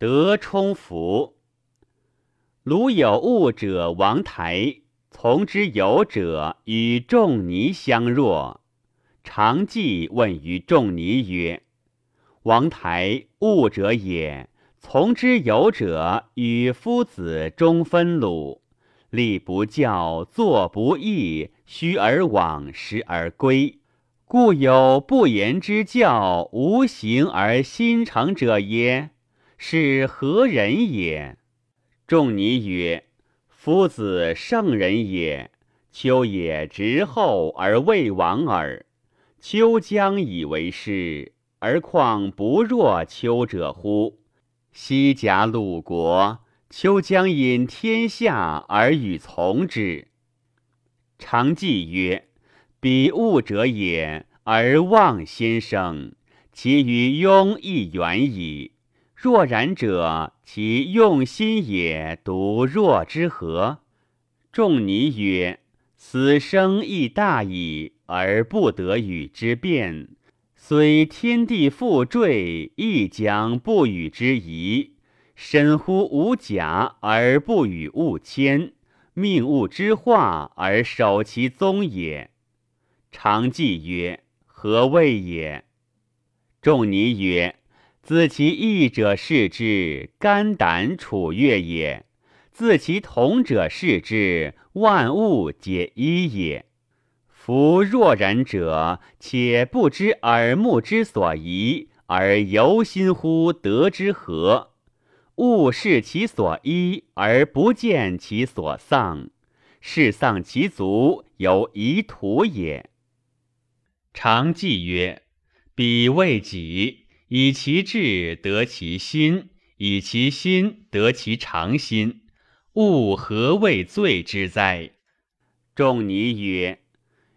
得充福。鲁有物者王台，从之有者与仲尼相若。常记问于仲尼曰：“王台，物者也，从之有者与夫子中分鲁，立不教，坐不义，虚而往，实而归。故有不言之教，无形而心诚者耶？是何人也？”仲尼曰：“夫子圣人也。秋也直后而未亡耳。秋将以为师，而况不若秋者乎？西甲鲁国，秋将引天下而与从之。”常记曰：“彼物者也，而望先生，其于庸亦远矣。”若然者，其用心也，独若之何？仲尼曰：“死生亦大矣，而不得与之辩。虽天地复坠，亦将不与之移。身乎无甲而不与物迁，命物之化而守其宗也。”常记曰：“何谓也？”仲尼曰。自其异者视之，肝胆楚越也；自其同者视之，万物皆一也。夫若然者，且不知耳目之所宜，而由心乎得之何？物视其所依，而不见其所丧，是丧其足，有遗土也。常记曰：“彼未己。”以其志得其心，以其心得其常心，物何谓罪之哉？仲尼曰：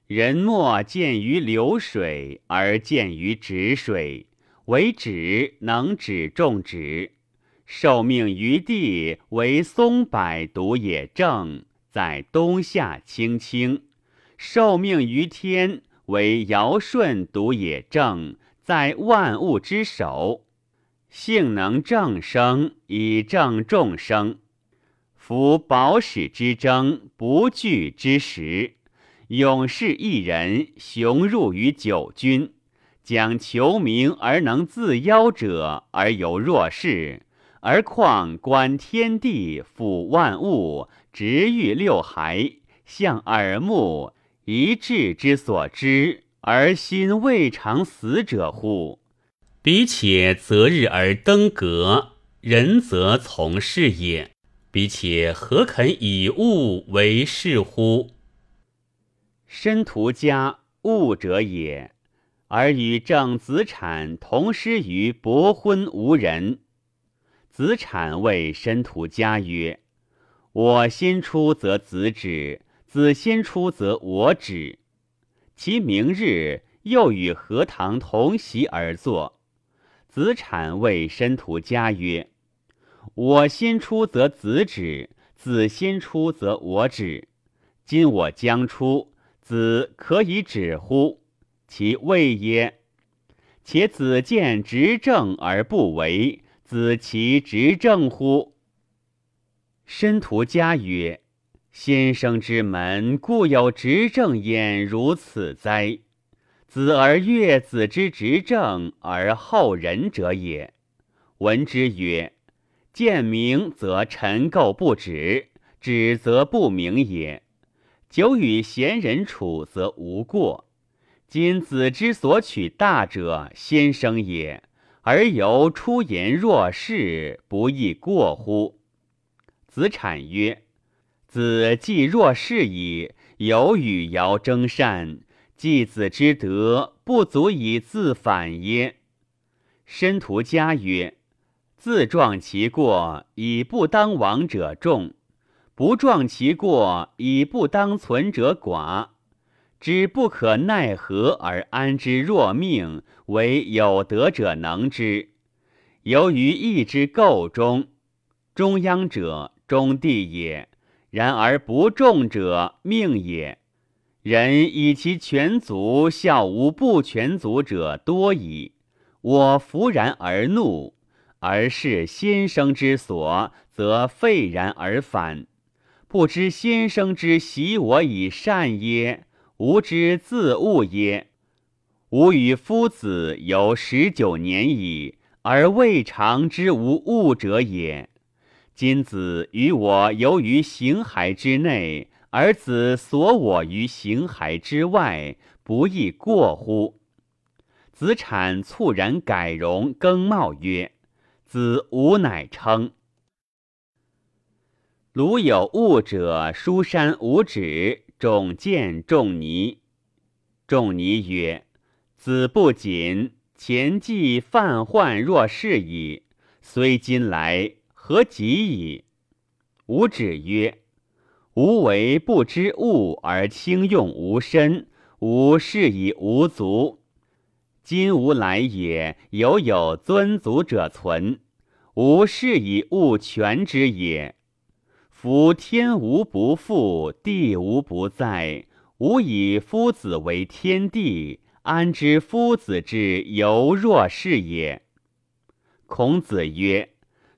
人莫见于流水，而见于止水。为止能止众止，受命于地，为松柏独也正，在冬夏青青；受命于天，为尧舜独也正。在万物之首，性能正生，以正众生。夫宝史之争，不惧之时；勇士一人，雄入于九军，将求名而能自邀者，而有若是，而况观天地，俯万物，直欲六海，向耳目，一致之所知。而心未尝死者乎？彼且择日而登阁，人则从事也。彼且何肯以物为事乎？申屠家物者也，而与正子产同师于伯昏无人。子产谓申屠家曰：“我先出则子止，子先出则我止。”其明日又与何堂同席而坐，子产谓申屠家曰：“我先出则子止，子先出则我止。今我将出，子可以止乎？其谓耶？且子见执政而不为，子其执政乎？”申屠家曰。先生之门，故有执政焉，如此哉？子而悦子之执政而后仁者也。闻之曰：见明则臣垢不止，止则不明也。久与贤人处，则无过。今子之所取大者，先生也，而由出言若是，不亦过乎？子产曰。子既若是矣，有与尧争善，继子之德不足以自反耶？申屠家曰：“自状其过，以不当亡者众；不状其过，以不当存者寡。知不可奈何而安之若命，唯有德者能之。由于义之构中，中央者，中地也。”然而不重者命也。人以其全足效无不全足者多矣。我弗然而怒，而是先生之所，则废然而反。不知先生之习我以善耶？吾之自恶耶？吾与夫子有十九年矣，而未尝知无物者也。今子与我游于形骸之内，而子所我于形骸之外，不亦过乎？子产猝然改容更貌曰：“子吾乃称。”鲁有物者，书山无止，种见仲尼。仲尼曰：“子不谨，前继犯患若是矣。虽今来，何及矣？”吾止曰：“吾为不知物而轻用吾身，吾是以无足。今吾来也，犹有尊足者存，吾是以物全之也。”夫天无不复，地无不在。吾以夫子为天地，安知夫子之犹若是也？孔子曰：“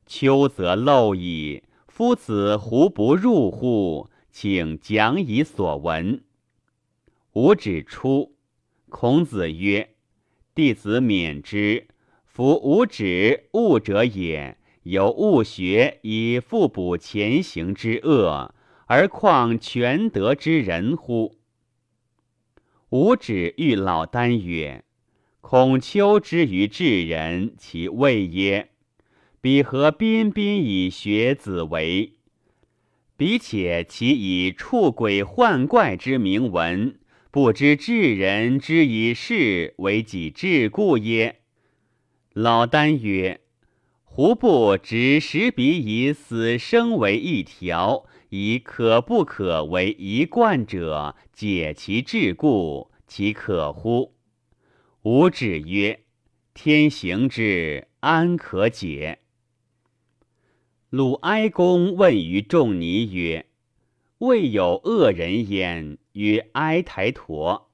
秋则陋矣，夫子胡不入乎？请讲以所闻。”吾指出。孔子曰：“弟子免之。夫吾指物者也。”有物学以复补前行之恶，而况全德之人乎？吾止欲老聃曰：“孔丘之于智人，其谓耶？彼何彬彬以学子为？彼且其以触鬼幻怪之名闻，不知智人之以事为己智故耶？”老聃曰。胡不执实彼以死生为一条，以可不可为一贯者，解其桎梏，其可乎？吾止曰：天行之，安可解？鲁哀公问于仲尼曰：未有恶人焉。曰哀台陀，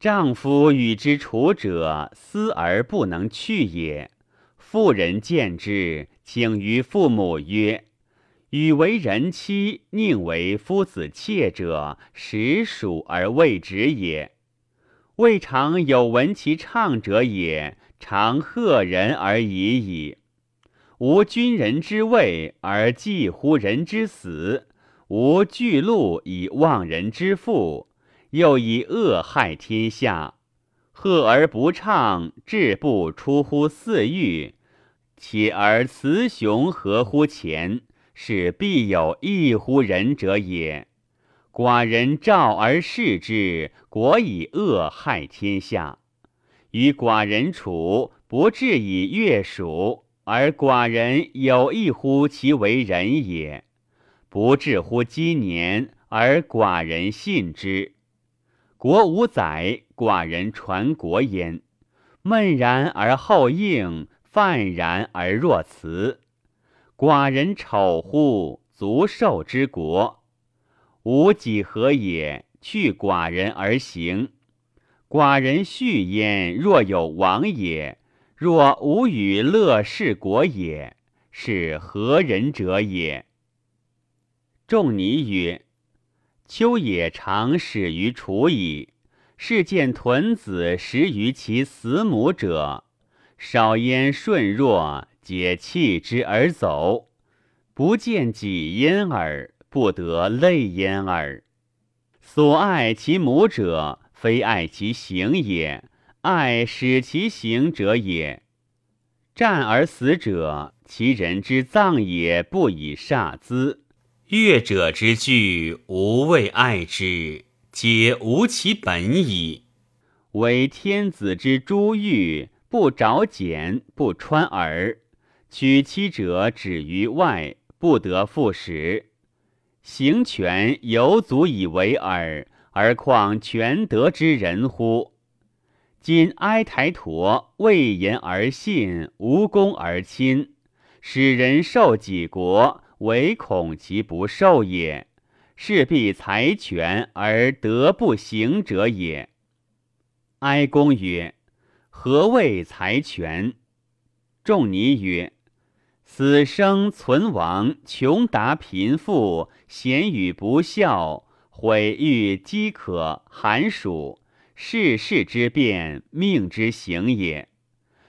丈夫与之处者，思而不能去也。妇人见之，请于父母曰：“与为人妻，宁为夫子妾者，实属而未止也。未尝有闻其唱者也，常贺人而已矣。无君人之位而忌乎人之死，无巨鹿以忘人之父，又以恶害天下。贺而不唱，志不出乎四欲。”且而雌雄合乎前，是必有异乎人者也。寡人召而视之，国以恶害天下。与寡人处，不至以越属，而寡人有异乎其为人也。不至乎今年，而寡人信之。国无载，寡人传国焉。闷然而后应。泛然而若辞，寡人丑乎？足受之国，吾几何也？去寡人而行，寡人续焉。若有亡也，若无与乐事国也，是何人者也？仲尼曰：秋也常始于楚矣。是见豚子食于其死母者。少焉顺若，皆弃之而走；不见己焉耳，不得类焉耳。所爱其母者，非爱其行也，爱使其行者也。战而死者，其人之葬也不以煞资。乐者之具，无谓爱之，皆无其本矣。为天子之珠玉。不着简，不穿耳，娶妻者止于外，不得复使。行权犹足以为耳，而况全德之人乎？今哀台陀未言而信，无功而亲，使人受己国，唯恐其不受也。是必财权而德不行者也。哀公曰。何谓财权？仲尼曰：“死生存亡，穷达贫富，贤与不孝，毁誉饥渴，寒暑，世事之变，命之行也。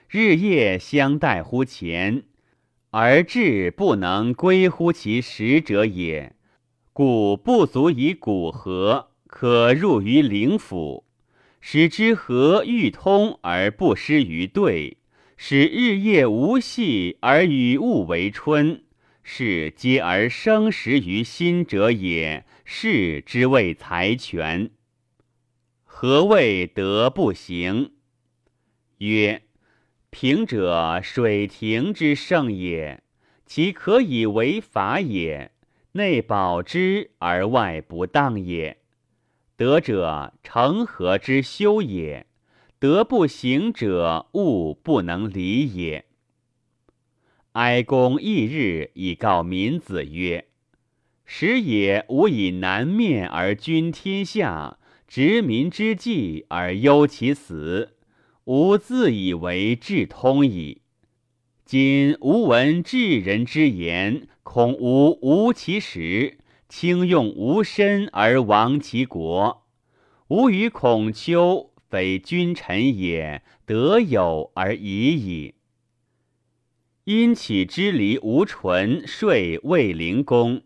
日夜相待乎前，而志不能归乎其实者也。故不足以古和，可入于灵府，使之和欲通而不失于对，使日夜无隙而与物为春，是皆而生时于心者也。是之谓财权。何谓德不行？曰：平者水庭之盛也，其可以为法也。内保之而外不当也，德者成何之修也？德不行者，物不能离也。哀公翌日以告民子曰：“时也，吾以南面而君天下，执民之计而忧其死，吾自以为智通矣。今吾闻智人之言。”恐吾无其实，轻用吾身而亡其国。吾与孔丘非君臣也，得有而已矣。因起之离吴纯说魏灵公，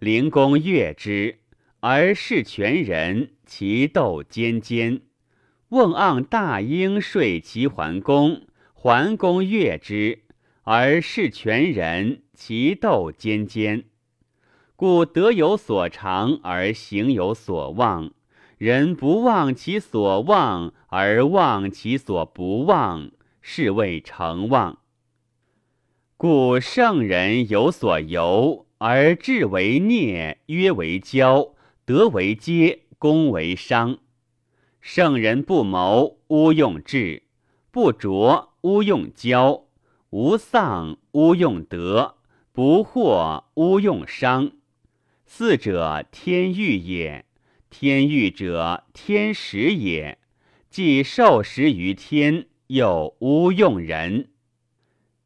灵公悦之，而事权人，其斗尖尖。瓮盎大婴睡齐桓公，桓公悦之，而事权人。其斗尖尖，故德有所长而行有所忘。人不忘其所忘而忘其所不忘，是谓成忘。故圣人有所由而志为孽，曰为骄，德为阶，功为商。圣人不谋，勿用智；不拙，勿用骄；无丧，勿用德。不惑勿用商，四者天欲也。天欲者，天时也。既受时于天，又无用人。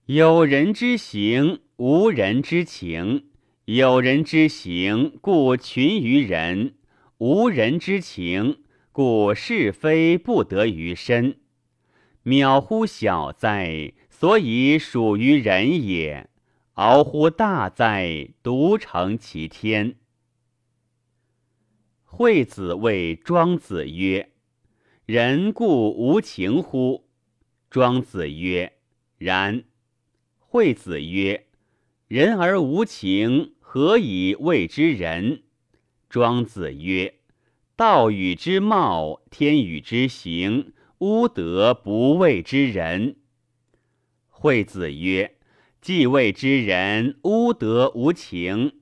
有人之行，无人之情；有人之行，故群于人；无人之情，故是非不得于身。渺乎小哉！所以属于人也。敖乎大哉！独成其天。惠子谓庄子曰：“人固无情乎？”庄子曰：“然。”惠子曰：“人而无情，何以谓之仁？”庄子曰：“道与之貌，天与之行，吾德不谓之仁。”惠子曰。既谓之人，无德无情。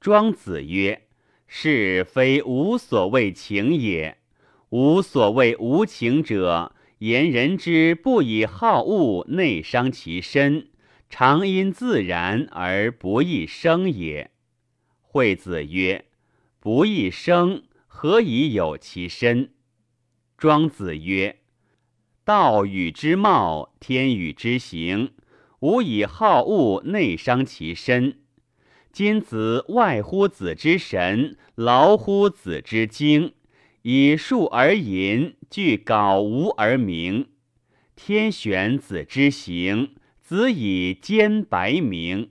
庄子曰：“是非无所谓情也。无所谓无情者，言人之不以好恶内伤其身，常因自然而不易生也。”惠子曰：“不易生，何以有其身？”庄子曰：“道与之貌，天与之行。”吾以好恶内伤其身，今子外乎子之神，劳乎子之精，以数而淫，具槁无而明。天选子之行，子以兼白名。